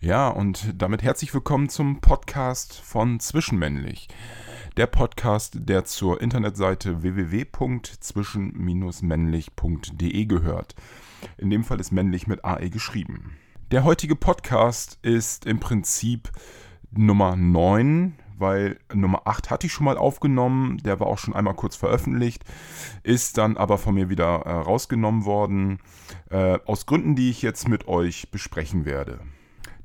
Ja, und damit herzlich willkommen zum Podcast von Zwischenmännlich. Der Podcast, der zur Internetseite www.zwischen-männlich.de gehört. In dem Fall ist männlich mit AE geschrieben. Der heutige Podcast ist im Prinzip Nummer 9, weil Nummer 8 hatte ich schon mal aufgenommen, der war auch schon einmal kurz veröffentlicht, ist dann aber von mir wieder äh, rausgenommen worden, äh, aus Gründen, die ich jetzt mit euch besprechen werde.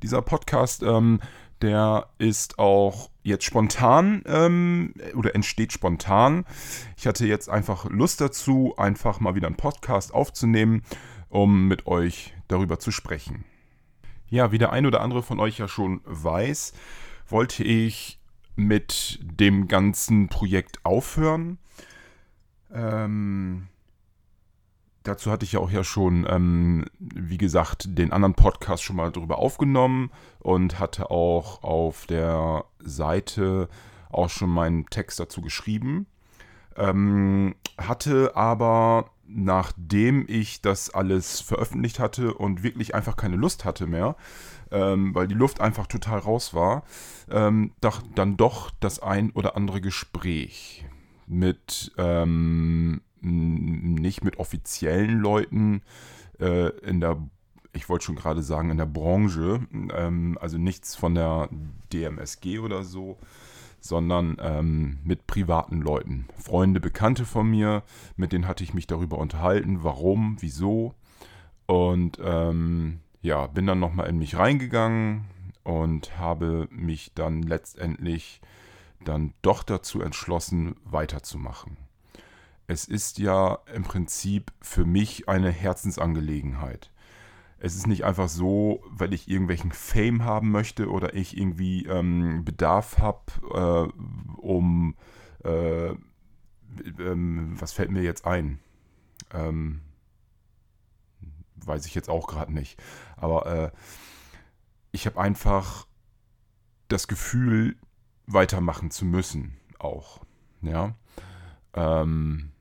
Dieser Podcast, ähm, der ist auch jetzt spontan ähm, oder entsteht spontan. Ich hatte jetzt einfach Lust dazu, einfach mal wieder einen Podcast aufzunehmen, um mit euch darüber zu sprechen. Ja, wie der ein oder andere von euch ja schon weiß, wollte ich mit dem ganzen Projekt aufhören. Ähm, dazu hatte ich ja auch ja schon, ähm, wie gesagt, den anderen Podcast schon mal drüber aufgenommen und hatte auch auf der Seite auch schon meinen Text dazu geschrieben. Ähm, hatte aber, nachdem ich das alles veröffentlicht hatte und wirklich einfach keine Lust hatte mehr, ähm, weil die Luft einfach total raus war, ähm, dann doch das ein oder andere Gespräch mit ähm, nicht mit offiziellen Leuten äh, in der, ich wollte schon gerade sagen, in der Branche, ähm, also nichts von der DMSG oder so, sondern ähm, mit privaten Leuten. Freunde, Bekannte von mir, mit denen hatte ich mich darüber unterhalten, warum, wieso. Und ähm, ja, bin dann nochmal in mich reingegangen und habe mich dann letztendlich dann doch dazu entschlossen, weiterzumachen. Es ist ja im Prinzip für mich eine Herzensangelegenheit. Es ist nicht einfach so, weil ich irgendwelchen Fame haben möchte oder ich irgendwie ähm, Bedarf habe, äh, um, äh, ähm, was fällt mir jetzt ein? Ähm, weiß ich jetzt auch gerade nicht. Aber äh, ich habe einfach das Gefühl, weitermachen zu müssen, auch. Ja. Ähm,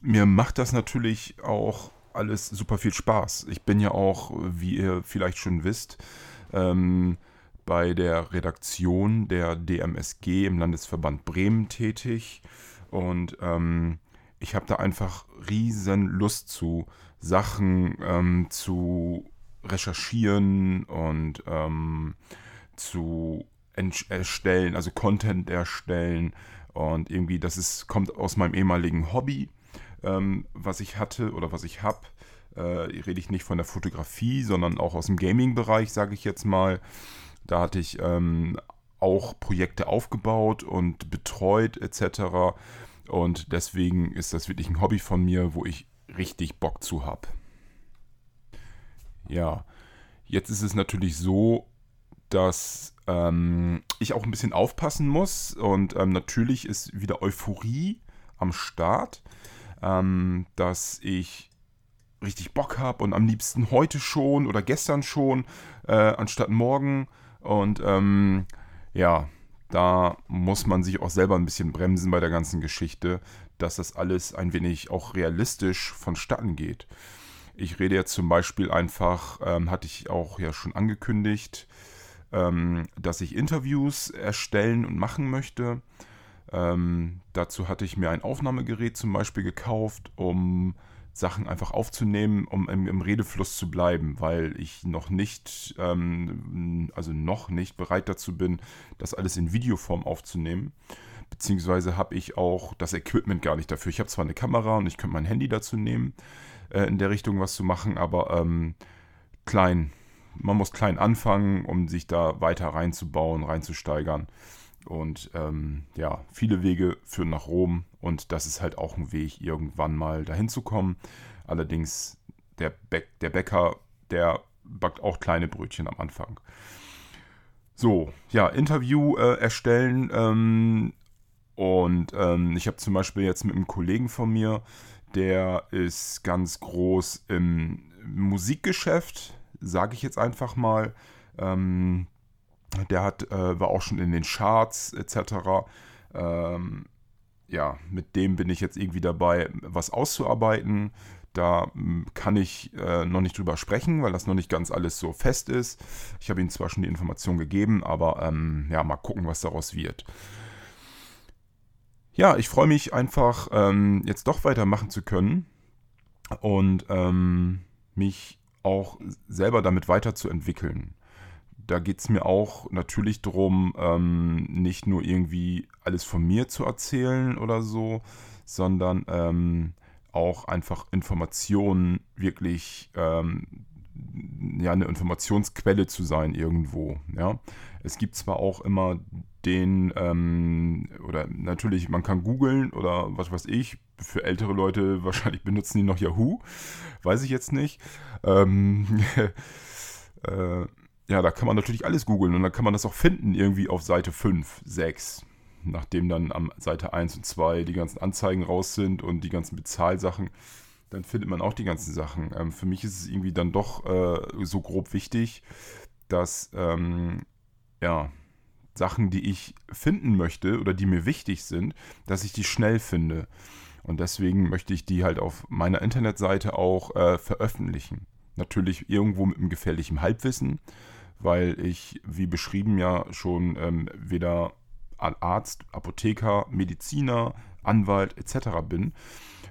mir macht das natürlich auch alles super viel Spaß. Ich bin ja auch, wie ihr vielleicht schon wisst, ähm, bei der Redaktion der DMSG im Landesverband Bremen tätig und ähm, ich habe da einfach riesen Lust zu, Sachen ähm, zu recherchieren und ähm, zu erstellen, also Content erstellen. Und irgendwie, das ist, kommt aus meinem ehemaligen Hobby, ähm, was ich hatte oder was ich habe. Äh, rede ich nicht von der Fotografie, sondern auch aus dem Gaming-Bereich, sage ich jetzt mal. Da hatte ich ähm, auch Projekte aufgebaut und betreut etc. Und deswegen ist das wirklich ein Hobby von mir, wo ich richtig Bock zu habe. Ja, jetzt ist es natürlich so, dass ähm, ich auch ein bisschen aufpassen muss und ähm, natürlich ist wieder Euphorie am Start, ähm, dass ich richtig Bock habe und am liebsten heute schon oder gestern schon, äh, anstatt morgen. Und ähm, ja, da muss man sich auch selber ein bisschen bremsen bei der ganzen Geschichte, dass das alles ein wenig auch realistisch vonstatten geht. Ich rede jetzt zum Beispiel einfach, ähm, hatte ich auch ja schon angekündigt, ähm, dass ich Interviews erstellen und machen möchte. Ähm, dazu hatte ich mir ein Aufnahmegerät zum Beispiel gekauft, um Sachen einfach aufzunehmen, um im, im Redefluss zu bleiben, weil ich noch nicht, ähm, also noch nicht bereit dazu bin, das alles in Videoform aufzunehmen. Beziehungsweise habe ich auch das Equipment gar nicht dafür. Ich habe zwar eine Kamera und ich könnte mein Handy dazu nehmen, äh, in der Richtung was zu machen, aber ähm, klein. Man muss klein anfangen, um sich da weiter reinzubauen, reinzusteigern. Und ähm, ja, viele Wege führen nach Rom und das ist halt auch ein Weg, irgendwann mal dahin zu kommen. Allerdings, der, Bä der Bäcker, der backt auch kleine Brötchen am Anfang. So, ja, Interview äh, erstellen. Ähm, und ähm, ich habe zum Beispiel jetzt mit einem Kollegen von mir, der ist ganz groß im Musikgeschäft, sage ich jetzt einfach mal. Ähm, der hat, äh, war auch schon in den Charts etc. Ähm, ja, mit dem bin ich jetzt irgendwie dabei, was auszuarbeiten. Da hm, kann ich äh, noch nicht drüber sprechen, weil das noch nicht ganz alles so fest ist. Ich habe Ihnen zwar schon die Information gegeben, aber ähm, ja, mal gucken, was daraus wird. Ja, ich freue mich einfach, ähm, jetzt doch weitermachen zu können und ähm, mich auch selber damit weiterzuentwickeln. Da geht es mir auch natürlich darum, ähm, nicht nur irgendwie alles von mir zu erzählen oder so, sondern ähm, auch einfach Informationen wirklich ähm, ja eine Informationsquelle zu sein irgendwo. Ja, es gibt zwar auch immer den ähm, oder natürlich man kann googeln oder was weiß ich. Für ältere Leute wahrscheinlich benutzen die noch Yahoo, weiß ich jetzt nicht. Ähm, äh, ja, da kann man natürlich alles googeln und dann kann man das auch finden irgendwie auf Seite 5, 6 nachdem dann am Seite 1 und 2 die ganzen Anzeigen raus sind und die ganzen Bezahlsachen, dann findet man auch die ganzen Sachen. Ähm, für mich ist es irgendwie dann doch äh, so grob wichtig, dass ähm, ja, Sachen, die ich finden möchte oder die mir wichtig sind, dass ich die schnell finde. Und deswegen möchte ich die halt auf meiner Internetseite auch äh, veröffentlichen. Natürlich irgendwo mit einem gefährlichen Halbwissen, weil ich, wie beschrieben, ja schon ähm, weder Arzt, Apotheker, Mediziner, Anwalt etc. bin.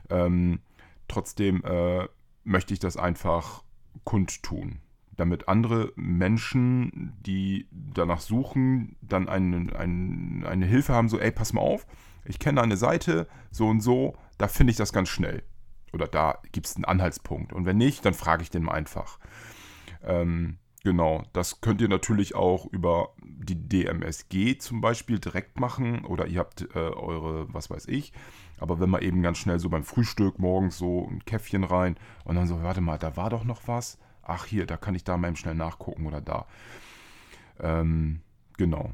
Ähm, trotzdem äh, möchte ich das einfach kundtun, damit andere Menschen, die danach suchen, dann eine, eine, eine Hilfe haben, so, ey, pass mal auf, ich kenne eine Seite, so und so, da finde ich das ganz schnell. Oder da gibt es einen Anhaltspunkt. Und wenn nicht, dann frage ich den mal einfach. Ähm, Genau, das könnt ihr natürlich auch über die DMSG zum Beispiel direkt machen oder ihr habt äh, eure, was weiß ich. Aber wenn man eben ganz schnell so beim Frühstück morgens so ein Käffchen rein und dann so, warte mal, da war doch noch was. Ach hier, da kann ich da mal eben schnell nachgucken oder da. Ähm, genau.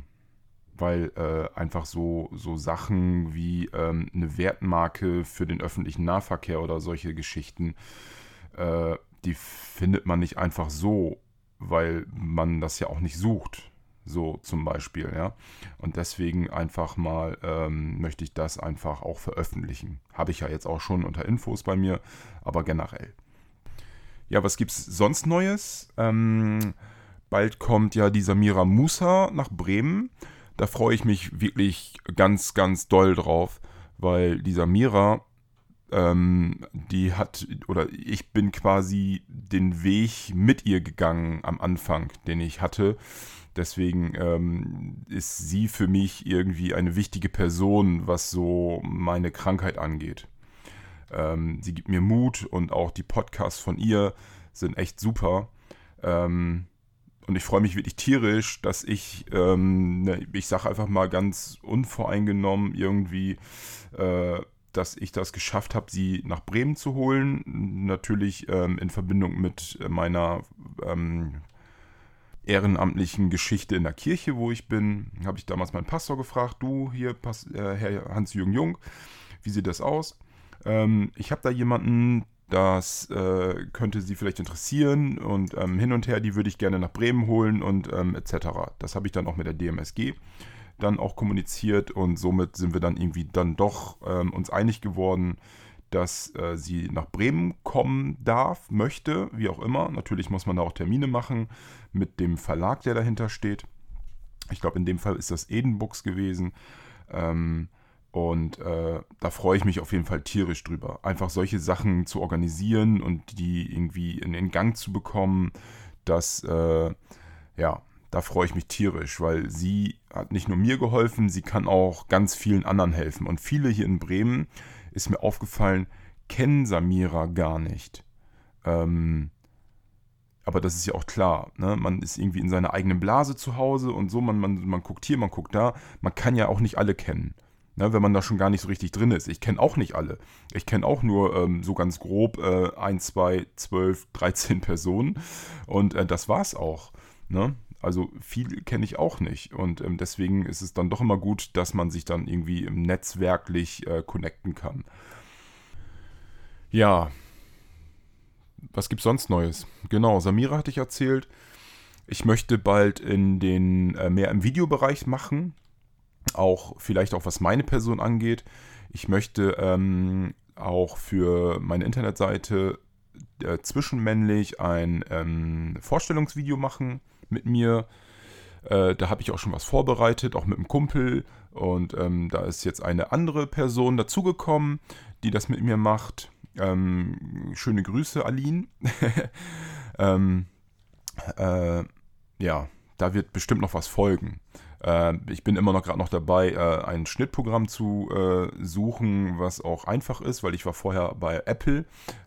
Weil äh, einfach so, so Sachen wie ähm, eine Wertmarke für den öffentlichen Nahverkehr oder solche Geschichten, äh, die findet man nicht einfach so weil man das ja auch nicht sucht. So zum Beispiel, ja. Und deswegen einfach mal ähm, möchte ich das einfach auch veröffentlichen. Habe ich ja jetzt auch schon unter Infos bei mir, aber generell. Ja, was gibt es sonst Neues? Ähm, bald kommt ja die Samira Musa nach Bremen. Da freue ich mich wirklich ganz, ganz doll drauf, weil die Samira ähm, die hat, oder ich bin quasi den Weg mit ihr gegangen am Anfang, den ich hatte. Deswegen ähm, ist sie für mich irgendwie eine wichtige Person, was so meine Krankheit angeht. Ähm, sie gibt mir Mut und auch die Podcasts von ihr sind echt super. Ähm, und ich freue mich wirklich tierisch, dass ich, ähm, ne, ich sage einfach mal ganz unvoreingenommen irgendwie äh, dass ich das geschafft habe, sie nach Bremen zu holen. Natürlich ähm, in Verbindung mit meiner ähm, ehrenamtlichen Geschichte in der Kirche, wo ich bin. Habe ich damals meinen Pastor gefragt, du hier, Pas äh, Herr Hans-Jürgen Jung, wie sieht das aus? Ähm, ich habe da jemanden, das äh, könnte Sie vielleicht interessieren und ähm, hin und her, die würde ich gerne nach Bremen holen und ähm, etc. Das habe ich dann auch mit der DMSG dann auch kommuniziert und somit sind wir dann irgendwie dann doch ähm, uns einig geworden, dass äh, sie nach Bremen kommen darf, möchte, wie auch immer. Natürlich muss man da auch Termine machen mit dem Verlag, der dahinter steht. Ich glaube, in dem Fall ist das Edenbooks gewesen. Ähm, und äh, da freue ich mich auf jeden Fall tierisch drüber. Einfach solche Sachen zu organisieren und die irgendwie in den Gang zu bekommen, dass, äh, ja, da freue ich mich tierisch, weil sie hat nicht nur mir geholfen, sie kann auch ganz vielen anderen helfen. Und viele hier in Bremen, ist mir aufgefallen, kennen Samira gar nicht. Ähm, aber das ist ja auch klar. Ne? Man ist irgendwie in seiner eigenen Blase zu Hause und so, man, man, man guckt hier, man guckt da. Man kann ja auch nicht alle kennen. Ne, wenn man da schon gar nicht so richtig drin ist. Ich kenne auch nicht alle. Ich kenne auch nur ähm, so ganz grob äh, 1, 2, 12, 13 Personen. Und äh, das war's auch. Ne? Also viel kenne ich auch nicht. Und ähm, deswegen ist es dann doch immer gut, dass man sich dann irgendwie im netzwerklich äh, connecten kann. Ja. Was gibt's sonst Neues? Genau, Samira hatte ich erzählt. Ich möchte bald in den äh, mehr im Videobereich machen. Auch vielleicht auch was meine Person angeht. Ich möchte ähm, auch für meine Internetseite äh, zwischenmännlich ein ähm, Vorstellungsvideo machen mit mir. Äh, da habe ich auch schon was vorbereitet, auch mit einem Kumpel. Und ähm, da ist jetzt eine andere Person dazugekommen, die das mit mir macht. Ähm, schöne Grüße, Aline. ähm, äh, ja, da wird bestimmt noch was folgen. Äh, ich bin immer noch gerade noch dabei, äh, ein Schnittprogramm zu äh, suchen, was auch einfach ist, weil ich war vorher bei Apple,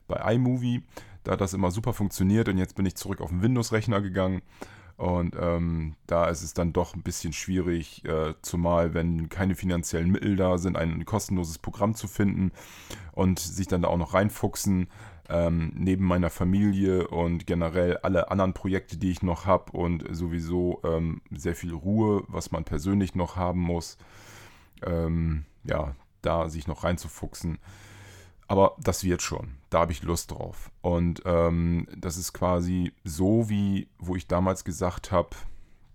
bei iMovie. Da hat das immer super funktioniert und jetzt bin ich zurück auf den Windows-Rechner gegangen. Und ähm, da ist es dann doch ein bisschen schwierig, äh, zumal wenn keine finanziellen Mittel da sind, ein kostenloses Programm zu finden und sich dann da auch noch reinfuchsen ähm, neben meiner Familie und generell alle anderen Projekte, die ich noch habe und sowieso ähm, sehr viel Ruhe, was man persönlich noch haben muss, ähm, ja, da sich noch reinzufuchsen. Aber das wird schon. Da habe ich Lust drauf. Und ähm, das ist quasi so, wie wo ich damals gesagt habe,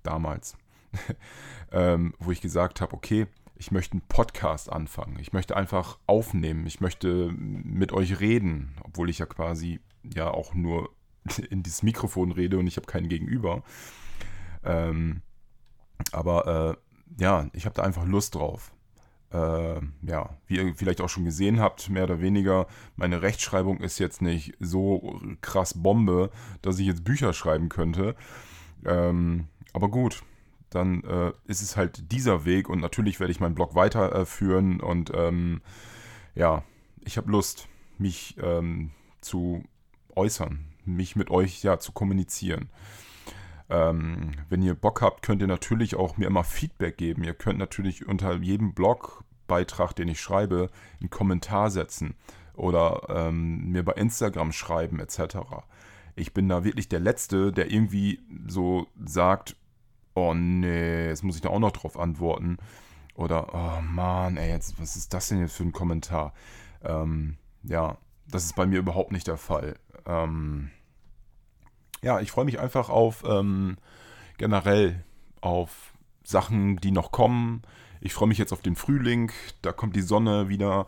damals, ähm, wo ich gesagt habe, okay, ich möchte einen Podcast anfangen. Ich möchte einfach aufnehmen. Ich möchte mit euch reden, obwohl ich ja quasi ja auch nur in dieses Mikrofon rede und ich habe keinen Gegenüber. Ähm, aber äh, ja, ich habe da einfach Lust drauf. Äh, ja, wie ihr vielleicht auch schon gesehen habt, mehr oder weniger, meine Rechtschreibung ist jetzt nicht so krass Bombe, dass ich jetzt Bücher schreiben könnte. Ähm, aber gut, dann äh, ist es halt dieser Weg und natürlich werde ich meinen Blog weiterführen äh, und ähm, ja, ich habe Lust, mich ähm, zu äußern, mich mit euch ja zu kommunizieren. Ähm, wenn ihr Bock habt, könnt ihr natürlich auch mir immer Feedback geben. Ihr könnt natürlich unter jedem Blogbeitrag, den ich schreibe, einen Kommentar setzen oder ähm, mir bei Instagram schreiben etc. Ich bin da wirklich der Letzte, der irgendwie so sagt, oh nee, jetzt muss ich da auch noch drauf antworten. Oder, oh Mann, ey, jetzt, was ist das denn jetzt für ein Kommentar? Ähm, ja, das ist bei mir überhaupt nicht der Fall. Ähm, ja, ich freue mich einfach auf ähm, generell auf Sachen, die noch kommen. Ich freue mich jetzt auf den Frühling, da kommt die Sonne wieder.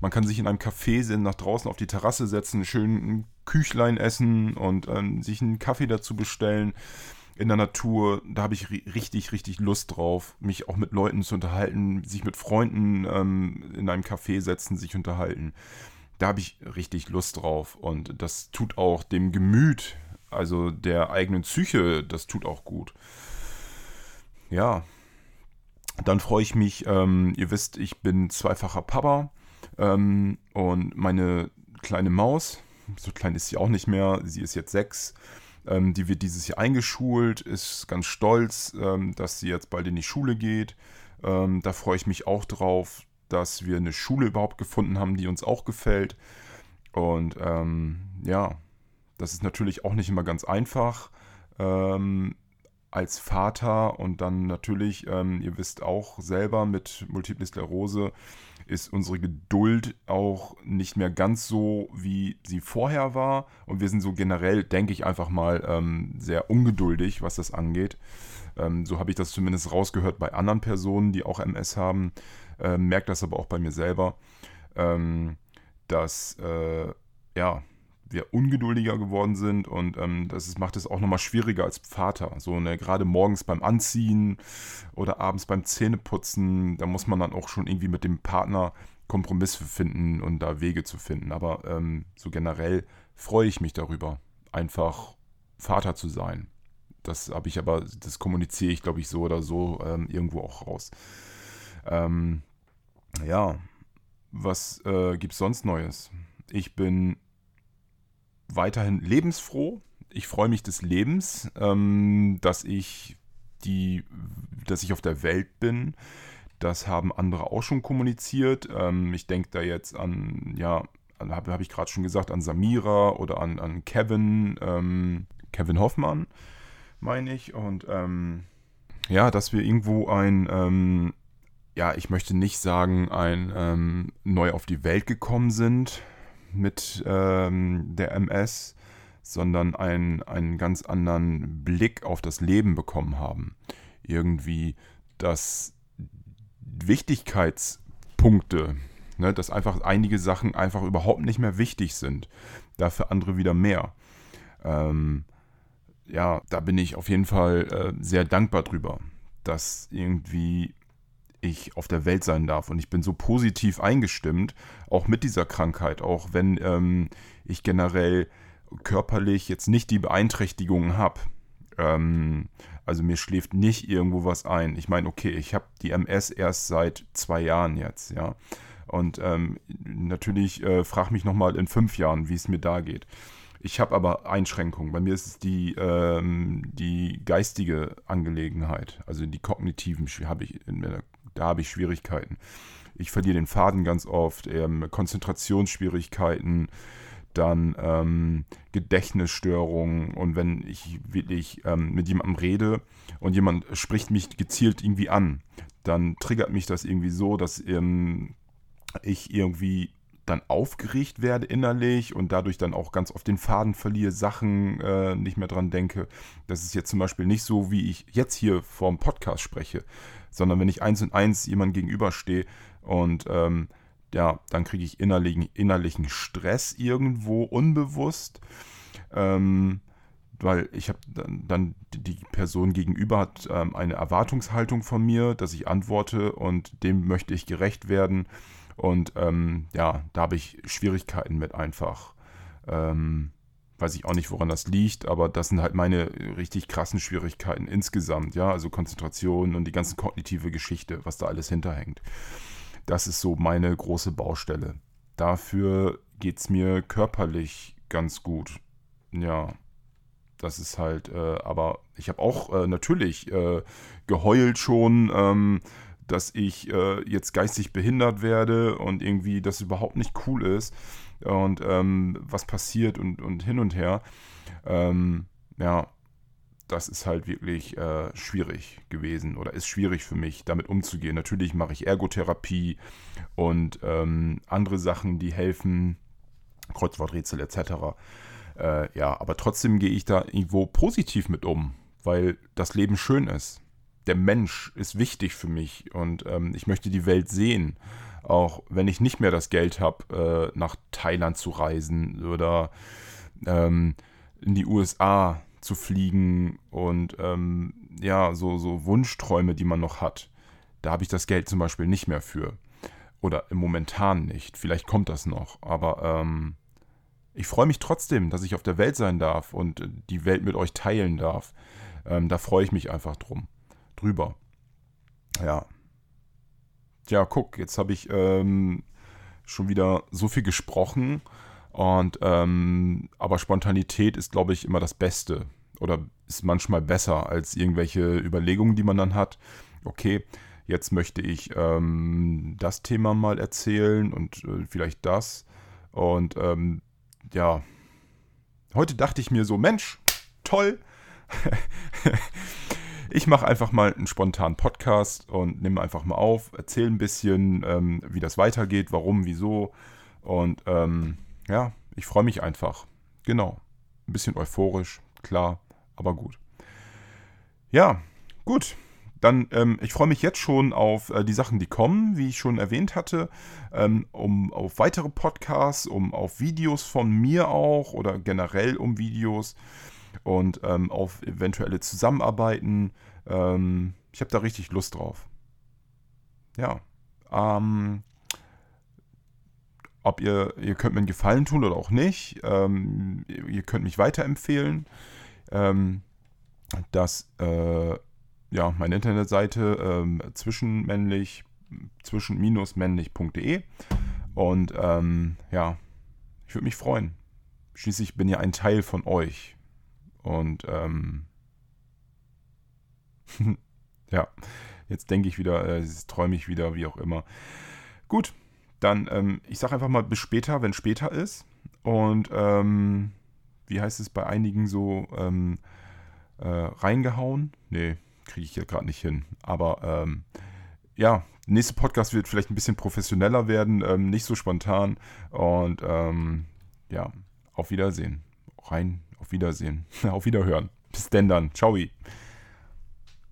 Man kann sich in einem Café sind, nach draußen auf die Terrasse setzen, schön ein Küchlein essen und ähm, sich einen Kaffee dazu bestellen in der Natur, da habe ich richtig, richtig Lust drauf, mich auch mit Leuten zu unterhalten, sich mit Freunden ähm, in einem Café setzen, sich unterhalten. Da habe ich richtig Lust drauf und das tut auch dem Gemüt, also der eigenen Psyche, das tut auch gut. Ja, dann freue ich mich, ähm, ihr wisst, ich bin zweifacher Papa ähm, und meine kleine Maus, so klein ist sie auch nicht mehr, sie ist jetzt sechs, ähm, die wird dieses Jahr eingeschult, ist ganz stolz, ähm, dass sie jetzt bald in die Schule geht. Ähm, da freue ich mich auch drauf, dass wir eine Schule überhaupt gefunden haben, die uns auch gefällt. Und ähm, ja, das ist natürlich auch nicht immer ganz einfach ähm, als Vater und dann natürlich, ähm, ihr wisst auch selber mit Multiple Sklerose, ist unsere Geduld auch nicht mehr ganz so, wie sie vorher war. Und wir sind so generell, denke ich einfach mal, ähm, sehr ungeduldig, was das angeht. Ähm, so habe ich das zumindest rausgehört bei anderen Personen, die auch MS haben. Ähm, merke das aber auch bei mir selber, ähm, dass äh, ja, wir ungeduldiger geworden sind und ähm, das ist, macht es auch nochmal schwieriger als Vater. So, ne, gerade morgens beim Anziehen oder abends beim Zähneputzen, da muss man dann auch schon irgendwie mit dem Partner Kompromisse finden und da Wege zu finden. Aber ähm, so generell freue ich mich darüber, einfach Vater zu sein. Das habe ich aber, das kommuniziere ich, glaube ich, so oder so ähm, irgendwo auch raus. Ähm, ja, was äh, gibt es sonst Neues? Ich bin weiterhin lebensfroh. Ich freue mich des Lebens, ähm, dass ich die, dass ich auf der Welt bin. Das haben andere auch schon kommuniziert. Ähm, ich denke da jetzt an, ja, habe hab ich gerade schon gesagt, an Samira oder an, an Kevin, ähm, Kevin Hoffmann, meine ich. Und ähm, ja, dass wir irgendwo ein, ähm, ja, ich möchte nicht sagen, ein ähm, neu auf die Welt gekommen sind, mit ähm, der MS, sondern einen, einen ganz anderen Blick auf das Leben bekommen haben. Irgendwie, dass Wichtigkeitspunkte Ne, dass einfach einige Sachen einfach überhaupt nicht mehr wichtig sind. Dafür andere wieder mehr. Ähm, ja, da bin ich auf jeden Fall äh, sehr dankbar drüber, dass irgendwie ich auf der Welt sein darf. Und ich bin so positiv eingestimmt, auch mit dieser Krankheit, auch wenn ähm, ich generell körperlich jetzt nicht die Beeinträchtigungen habe. Ähm, also mir schläft nicht irgendwo was ein. Ich meine, okay, ich habe die MS erst seit zwei Jahren jetzt, ja. Und ähm, natürlich äh, frag mich nochmal in fünf Jahren, wie es mir da geht. Ich habe aber Einschränkungen. Bei mir ist es die, ähm, die geistige Angelegenheit, also die kognitiven habe ich, da habe ich Schwierigkeiten. Ich verliere den Faden ganz oft, ähm, Konzentrationsschwierigkeiten, dann ähm, Gedächtnisstörungen und wenn ich wirklich ähm, mit jemandem rede und jemand spricht mich gezielt irgendwie an, dann triggert mich das irgendwie so, dass ähm, ich irgendwie dann aufgeregt werde innerlich und dadurch dann auch ganz oft den Faden verliere, Sachen äh, nicht mehr dran denke. Das ist jetzt zum Beispiel nicht so, wie ich jetzt hier vorm Podcast spreche, sondern wenn ich eins und eins jemand gegenüberstehe und ähm, ja, dann kriege ich innerlichen, innerlichen Stress irgendwo unbewusst. Ähm, weil ich habe dann, dann, die Person gegenüber hat ähm, eine Erwartungshaltung von mir, dass ich antworte und dem möchte ich gerecht werden. Und ähm, ja, da habe ich Schwierigkeiten mit einfach. Ähm, weiß ich auch nicht, woran das liegt, aber das sind halt meine richtig krassen Schwierigkeiten insgesamt, ja, also Konzentration und die ganze kognitive Geschichte, was da alles hinterhängt. Das ist so meine große Baustelle. Dafür geht es mir körperlich ganz gut. Ja, das ist halt, äh, aber ich habe auch äh, natürlich äh, geheult schon, ähm, dass ich äh, jetzt geistig behindert werde und irgendwie das überhaupt nicht cool ist und ähm, was passiert und, und hin und her. Ähm, ja, das ist halt wirklich äh, schwierig gewesen oder ist schwierig für mich, damit umzugehen. Natürlich mache ich Ergotherapie und ähm, andere Sachen, die helfen, Kreuzworträtsel etc. Äh, ja, aber trotzdem gehe ich da irgendwo positiv mit um, weil das Leben schön ist. Der Mensch ist wichtig für mich und ähm, ich möchte die Welt sehen. Auch wenn ich nicht mehr das Geld habe, äh, nach Thailand zu reisen oder ähm, in die USA zu fliegen und ähm, ja, so, so Wunschträume, die man noch hat. Da habe ich das Geld zum Beispiel nicht mehr für. Oder im Momentan nicht. Vielleicht kommt das noch. Aber ähm, ich freue mich trotzdem, dass ich auf der Welt sein darf und die Welt mit euch teilen darf. Ähm, da freue ich mich einfach drum. Drüber. Ja. Tja, guck, jetzt habe ich ähm, schon wieder so viel gesprochen. Und ähm, aber Spontanität ist, glaube ich, immer das Beste oder ist manchmal besser als irgendwelche Überlegungen, die man dann hat. Okay, jetzt möchte ich ähm, das Thema mal erzählen und äh, vielleicht das. Und ähm, ja, heute dachte ich mir so, Mensch, toll. ich mache einfach mal einen spontanen Podcast und nehme einfach mal auf, erzähle ein bisschen, ähm, wie das weitergeht, warum, wieso. Und ähm, ja, ich freue mich einfach. Genau. Ein bisschen euphorisch, klar, aber gut. Ja, gut. Dann, ähm, ich freue mich jetzt schon auf äh, die Sachen, die kommen, wie ich schon erwähnt hatte, ähm, um auf weitere Podcasts, um auf Videos von mir auch oder generell um Videos und ähm, auf eventuelle Zusammenarbeiten. Ähm, ich habe da richtig Lust drauf. Ja. Ähm, ob ihr, ihr könnt mir einen Gefallen tun oder auch nicht. Ähm, ihr könnt mich weiterempfehlen. Ähm, das, äh, ja, meine Internetseite ähm, zwischenmännlich, zwischen-männlich.de und ähm, ja, ich würde mich freuen. Schließlich bin ja ein Teil von euch und ähm, ja, jetzt denke ich wieder, äh, träume ich wieder, wie auch immer. Gut, dann, ähm, ich sage einfach mal bis später, wenn später ist. Und ähm, wie heißt es bei einigen so, ähm, äh, reingehauen? Nee, kriege ich ja gerade nicht hin. Aber ähm, ja, nächste Podcast wird vielleicht ein bisschen professioneller werden, ähm, nicht so spontan. Und ähm, ja, auf Wiedersehen. Rein, auf Wiedersehen. auf Wiederhören. Bis denn dann. Ciao.